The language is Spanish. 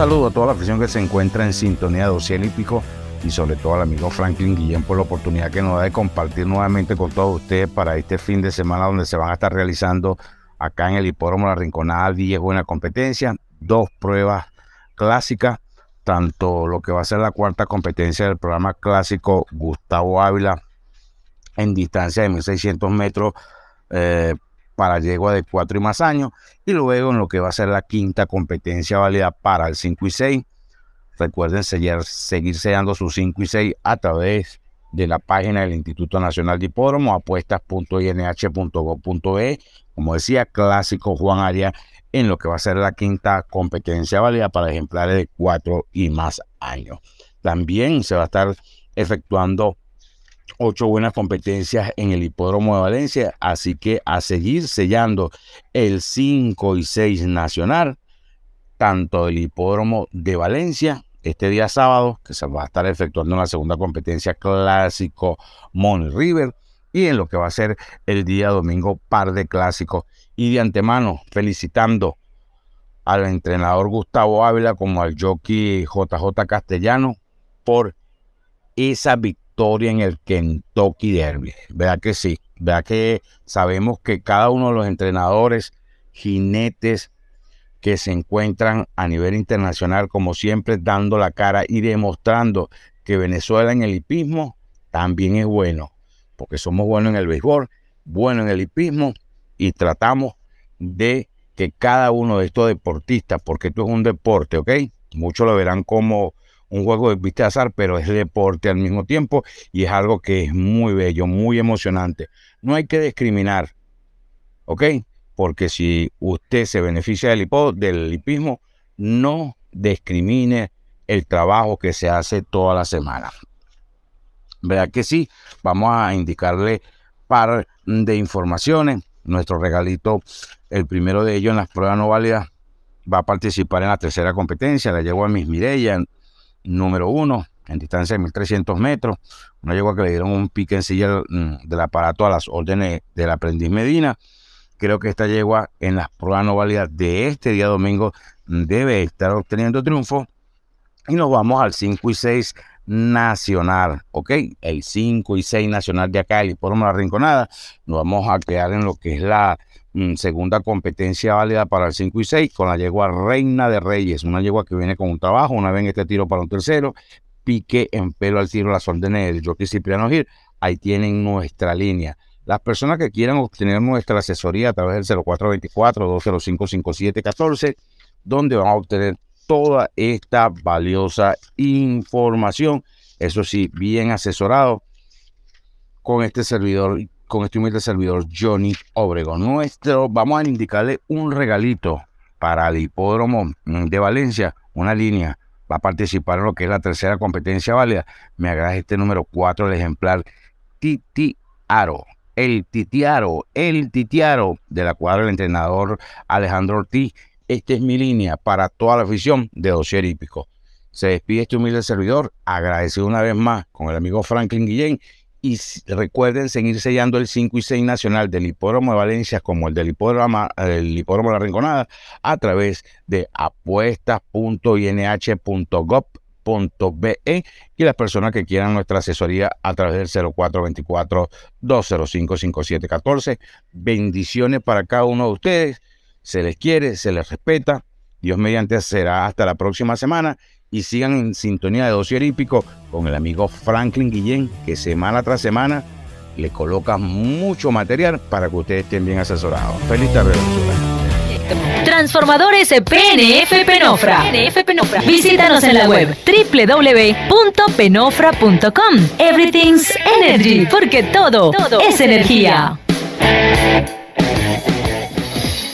saludo a toda la afición que se encuentra en sintonía de Hípico y sobre todo al amigo Franklin Guillén por la oportunidad que nos da de compartir nuevamente con todos ustedes para este fin de semana donde se van a estar realizando acá en el hipódromo La Rinconada 10 buena competencia, dos pruebas clásicas, tanto lo que va a ser la cuarta competencia del programa clásico Gustavo Ávila en distancia de 1600 metros eh, para yegua de 4 y más años, y luego en lo que va a ser la quinta competencia válida para el 5 y 6 Recuerden seguir, sellando sus 5 y 6 a través de la página del Instituto Nacional de Hipódromo, apuestas.inh.gov.e, como decía, clásico Juan Aria en lo que va a ser la quinta competencia válida para ejemplares de 4 y más años. También se va a estar efectuando ocho buenas competencias en el hipódromo de Valencia, así que a seguir sellando el 5 y 6 nacional, tanto del hipódromo de Valencia este día sábado, que se va a estar efectuando la segunda competencia clásico Money River, y en lo que va a ser el día domingo par de clásicos. Y de antemano, felicitando al entrenador Gustavo Ávila como al jockey JJ Castellano por esa victoria en el Kentucky Derby. Vea que sí, vea que sabemos que cada uno de los entrenadores, jinetes, que se encuentran a nivel internacional, como siempre, dando la cara y demostrando que Venezuela en el hipismo también es bueno, porque somos buenos en el béisbol, buenos en el hipismo y tratamos de que cada uno de estos deportistas, porque esto es un deporte, ¿ok? Muchos lo verán como un juego de vista azar, pero es deporte al mismo tiempo y es algo que es muy bello, muy emocionante. No hay que discriminar, ¿ok? porque si usted se beneficia del, del lipismo, no discrimine el trabajo que se hace toda la semana. Vea que sí, vamos a indicarle par de informaciones. Nuestro regalito, el primero de ellos en las pruebas no válidas, va a participar en la tercera competencia. La llevo a Miss Mireya, número uno, en distancia de 1300 metros. Una yegua que le dieron un pique en silla mm, del aparato a las órdenes del aprendiz Medina creo que esta yegua en las pruebas no válidas de este día domingo debe estar obteniendo triunfo. Y nos vamos al 5 y 6 nacional, ¿ok? El 5 y 6 nacional de acá, el hipódromo La Rinconada. Nos vamos a quedar en lo que es la segunda competencia válida para el 5 y 6 con la yegua Reina de Reyes, una yegua que viene con un trabajo, una vez en este tiro para un tercero, pique en pelo al tiro las órdenes del jockey Cipriano Gil. Ahí tienen nuestra línea. Las personas que quieran obtener nuestra asesoría a través del 0424-205-5714, donde van a obtener toda esta valiosa información. Eso sí, bien asesorado con este servidor, con este humilde servidor Johnny Obregón. Nuestro, vamos a indicarle un regalito para el hipódromo de Valencia, una línea. Va a participar en lo que es la tercera competencia válida. Me agrada este número 4, el ejemplar Titi Aro el Titiaro, el Titiaro de la cuadra del entrenador Alejandro Ortiz. Esta es mi línea para toda la afición de Dossier Hípico. Se despide este humilde servidor, agradecido una vez más con el amigo Franklin Guillén y recuerden seguir sellando el 5 y 6 nacional del hipódromo de Valencia como el del hipódromo, hipódromo de la Rinconada a través de apuestas.inh.gov .be y las personas que quieran nuestra asesoría a través del 0424-205-5714. Bendiciones para cada uno de ustedes. Se les quiere, se les respeta. Dios mediante será hasta la próxima semana y sigan en sintonía de dossier hípico con el amigo Franklin Guillén, que semana tras semana le coloca mucho material para que ustedes estén bien asesorados. Feliz tarde. Transformadores PNF Penofra. PNF Penofra. Visítanos en la web www.penofra.com. Everything's Energy, porque todo, todo es energía